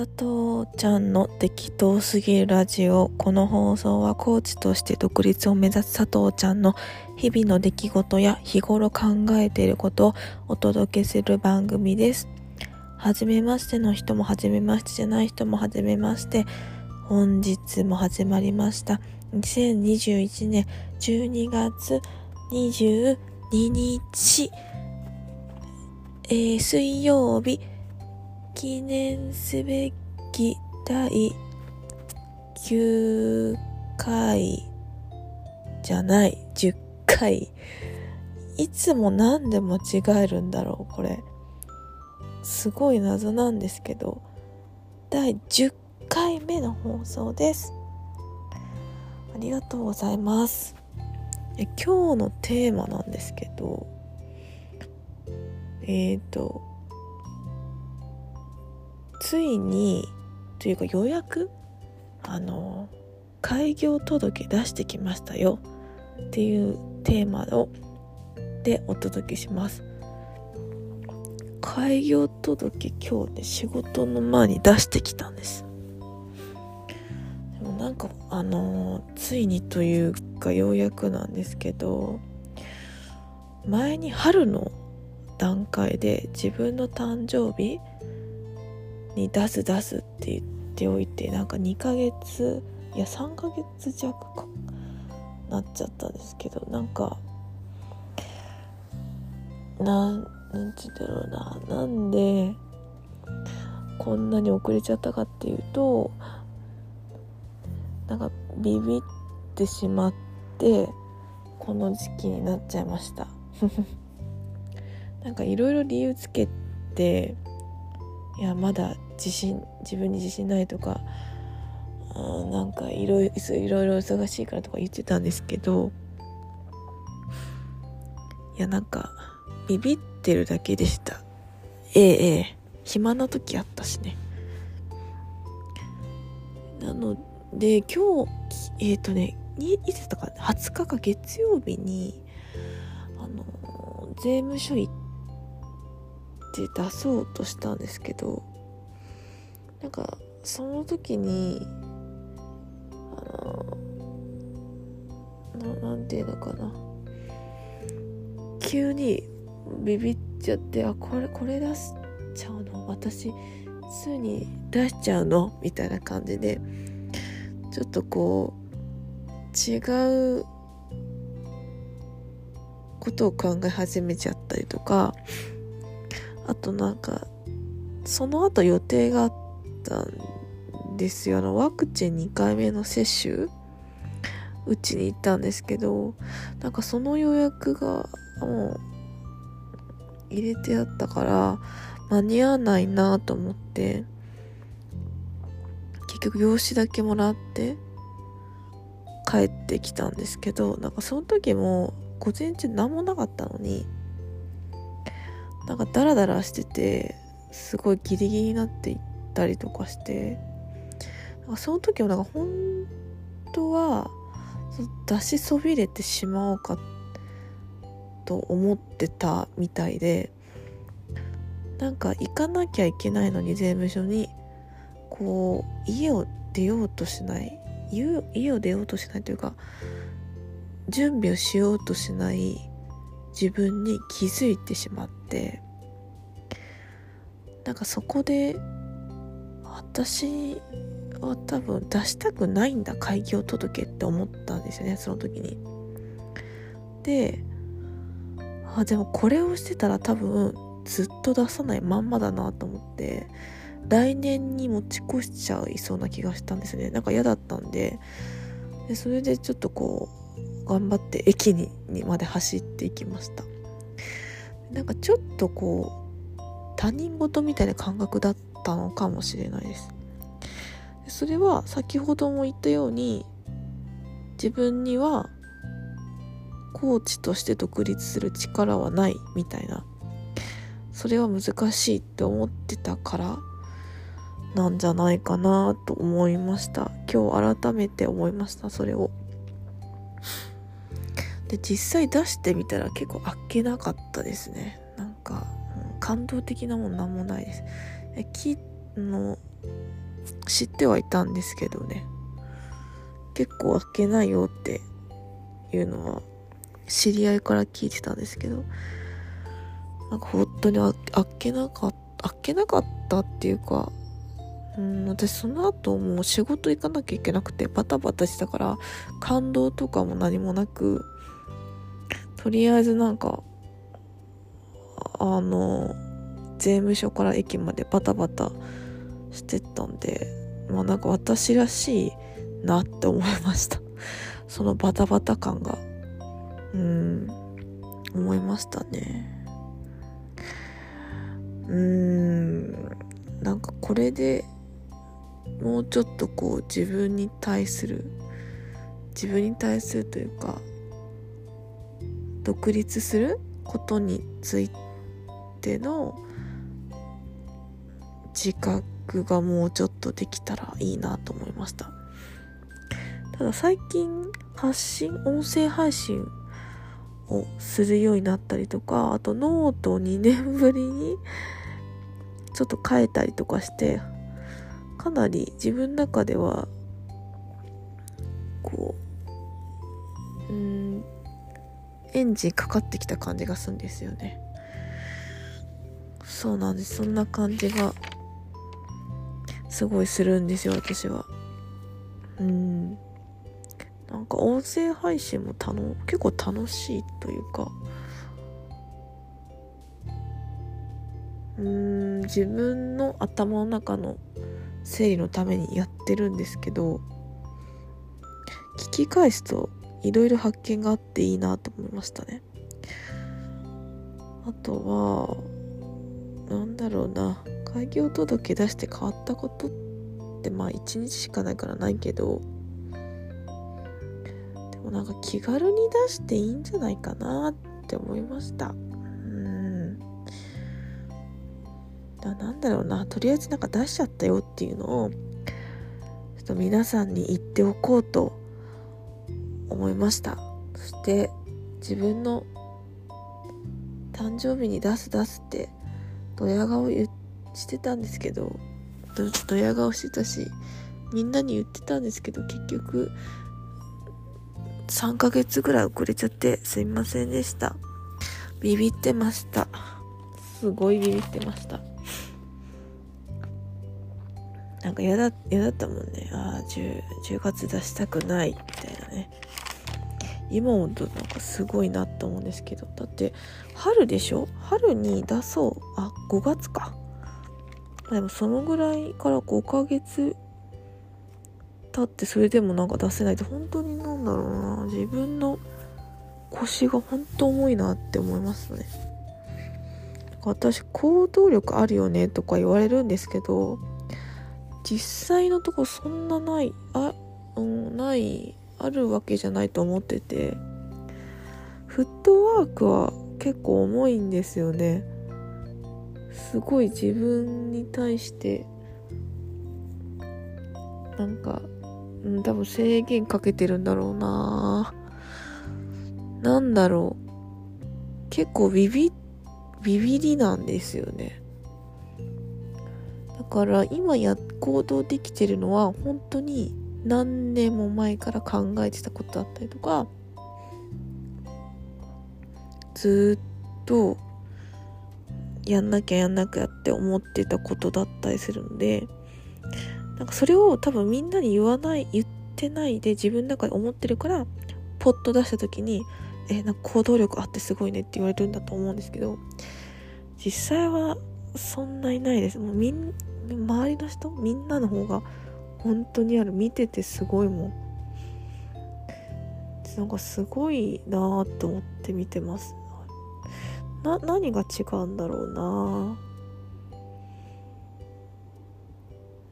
佐藤ちゃんの適当すぎるラジオ。この放送はコーチとして独立を目指す佐藤ちゃんの日々の出来事や日頃考えていることをお届けする番組です。はじめましての人もはじめましてじゃない人もはじめまして本日も始まりました。2021年12月22日、えー、水曜日。記念すべき第9回じゃない。10回。いつも何で間違えるんだろうこれ。すごい謎なんですけど。第10回目の放送です。ありがとうございます。え今日のテーマなんですけど。えっ、ー、とついにというか予約あの開業届出してきましたよ。っていうテーマをでお届けします。開業届今日ね仕事の前に出してきたんです。でもなんかあのついにというかようやくなんですけど前に春の段階で自分の誕生日に出す出すって言っておいてなんか2ヶ月いや3ヶ月弱かなっちゃったんですけどなんかなんなんて言うんだろうななんでこんなに遅れちゃったかっていうとなんかビビってしまってこの時期になっちゃいました。なんかいろいろ理由つけていやまだ自信自分に自信ないとかあなんかいろいろ忙しいからとか言ってたんですけどいやなんかビビってるだけでした。ええええ。暇な時あったしね。なので今日えっ、ー、とねいつだったか20日か。月曜日にあの税務署行って出そうとしたんですけどなんかその時にあのななんていうのかな。急にビビっちゃってあこれこれ出しちゃうの？私すぐに出しちゃうの？みたいな感じでちょっとこう違うことを考え始めちゃったりとかあとなんかその後予定があったんですよ。あのワクチン2回目の接種うちに行ったんですけどなんかその予約がもう入れてあったから間に合わないなと思って結局用紙だけもらって帰ってきたんですけどなんかその時も午前中何もなかったのになんかダラダラしててすごいギリギリになっていったりとかしてなんかその時はなんか本当は出しそびれてしまおうかと思ってたみたいでなんか行かなきゃいけないのに税務署にこう家を出ようとしない家を出ようとしないというか準備をしようとしない自分に気づいてしまってなんかそこで私は多分出したくないんだ開業届って思ったんですよねその時に。であでもこれをしてたら多分ずっと出さないまんまだなと思って来年に持ち越しちゃいそうな気がしたんですね。なんか嫌だったんで。でそれでちょっとこう頑張って駅ににまで走っていきました。なんかちょっとこう他人事みたいな感覚だったのかもしれないです。それは先ほども言ったように自分にはコーチとして独立する力はないみたいな。それは難しいって思ってたからなんじゃないかなと思いました。今日改めて思いましたそれを。で実際出してみたら結構あっけなかったですね。なんか感動的なもんなんもないです。木の知ってはいたんですけどね。結構開けないよっていうのは知り合いから聞いてたんですけど。なんか本当にあ開けなかった開けなかったっていうかうん私その後もう仕事行かなきゃいけなくてバタバタしたから感動とかも何もなくとりあえずなんかあの税務署から駅までバタバタしてったんでまあなんか私らしいなって思いました。そのバタバタ感が。うん。思いましたね。うん。なんかこれでもうちょっとこう自分に対する自分に対するというか独立することについての自覚がもうちょっとできたらいいなと思いました。ただ最近発信音声配信をするようになったりとかあとノートを2年ぶりにちょっと変えたりとかしてかなり自分の中ではこうエンジンかかってきた感じがするんですよね。そうなんです。そんな感じがすごいするんですよ私は。うん。なんか音声配信もたの結構楽しいというか。うん自分の頭の中の整理のためにやってるんですけど聞き返すといろいろ発見があっていいなと思いましたね。あとはなんだろうな。開業届出して変わったことってまあ一日しかないからないけど。でもなんか気軽に出していいんじゃないかなって思いました。うん。だなんだろうな。とりあえずなんか出しちゃったよっていうのをちょっと皆さんに言っておこうと思いました。そして自分の誕生日に出す出すってドヤ顔してたんですけどドヤ顔してたしみんなに言ってたんですけど結局3ヶ月ぐらい遅れちゃってすいませんでした。ビビってました。すごいビビってました。なんか嫌だ嫌だったもんね。ああ 10, 10月出したくないみたいなね。今思うとなんかすごいなって思うんですけど。だって春でしょ？春に出そう。あ5月か。でもそのぐらいから5ヶ月経ってそれでもなんか出せないって本当になんだろうな。自分の腰が本当重いなって思いますね。私行動力あるよねとか言われるんですけど実際のとこそんなない。あ、うん、ないあるわけじゃないと思ってて。フットワークは結構重いんですよね。すごい自分に対してなんか、うん、多分制限かけてるんだろうな。なんだろう。結構ビビビビりなんですよね。だから今や行動できてるのは本当に何年も前から考えてたことだったりとかずっとやんなきゃやんなきゃって思ってたことだったりするのでなんかそれを多分みんなに言わない言ってないで自分の中で思ってるからポッと出した時にえなんか行動力あってすごいねって言われるんだと思うんですけど実際はそんないないです。もうみん周りの人みんなの方が本当にある。見ててすごいもん。なんかすごいなーと思って見てます。な何が違うんだろうな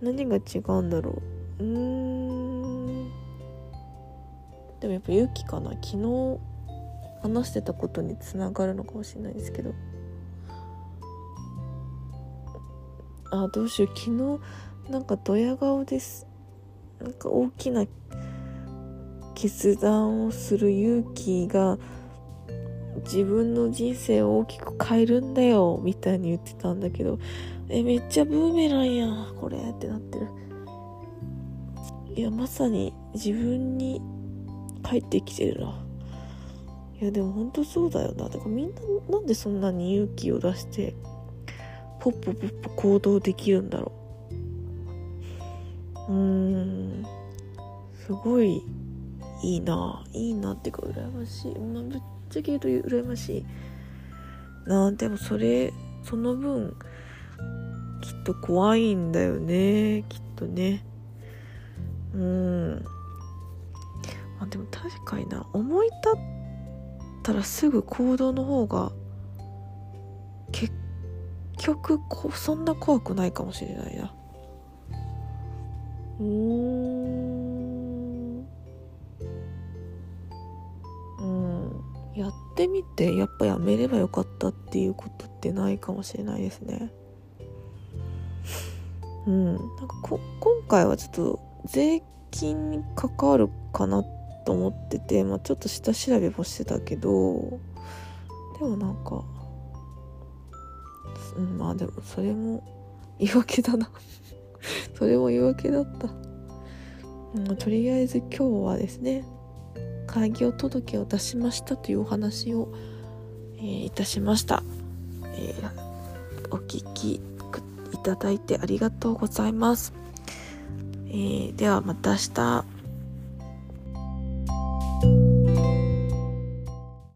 何が違うんだろう。うん。でもやっぱ勇気かな。昨日話してたことにつながるのかもしれないですけど。あどうしよう。昨日なんかドヤ顔です。なんか大きな決断をする勇気が自分の人生を大きく変えるんだよみたいに言ってたんだけどえめっちゃブーメランやんこれってなってる。いやまさに自分に帰ってきてるな。いやでも本当そうだよな。だからみんななんでそんなに勇気を出してポッポポッポ行動できるんだろう。うーん。すごいいいな。いいなってか羨ましい、まあ、ぶっちゃけ言うと羨ましい。なでもそれその分きっと怖いんだよね。きっとね。うーん。あでも確かにな。思い立ったらすぐ行動の方が結局こそんな怖くないかもしれないな。うん。うん。やってみてやっぱやめればよかったっていうことってないかもしれないですね。うん。なんかこ今回はちょっと税金に関わるかなと思ってて、まあ、ちょっと下調べもしてたけどでもなんかうんまあでもそれも言い訳だな。それも言い訳だった、うん、とりあえず今日はですね開業届を出しましたというお話を、えー、いたしました、えー、お聞きいただいてありがとうございます、えー、ではまた明日。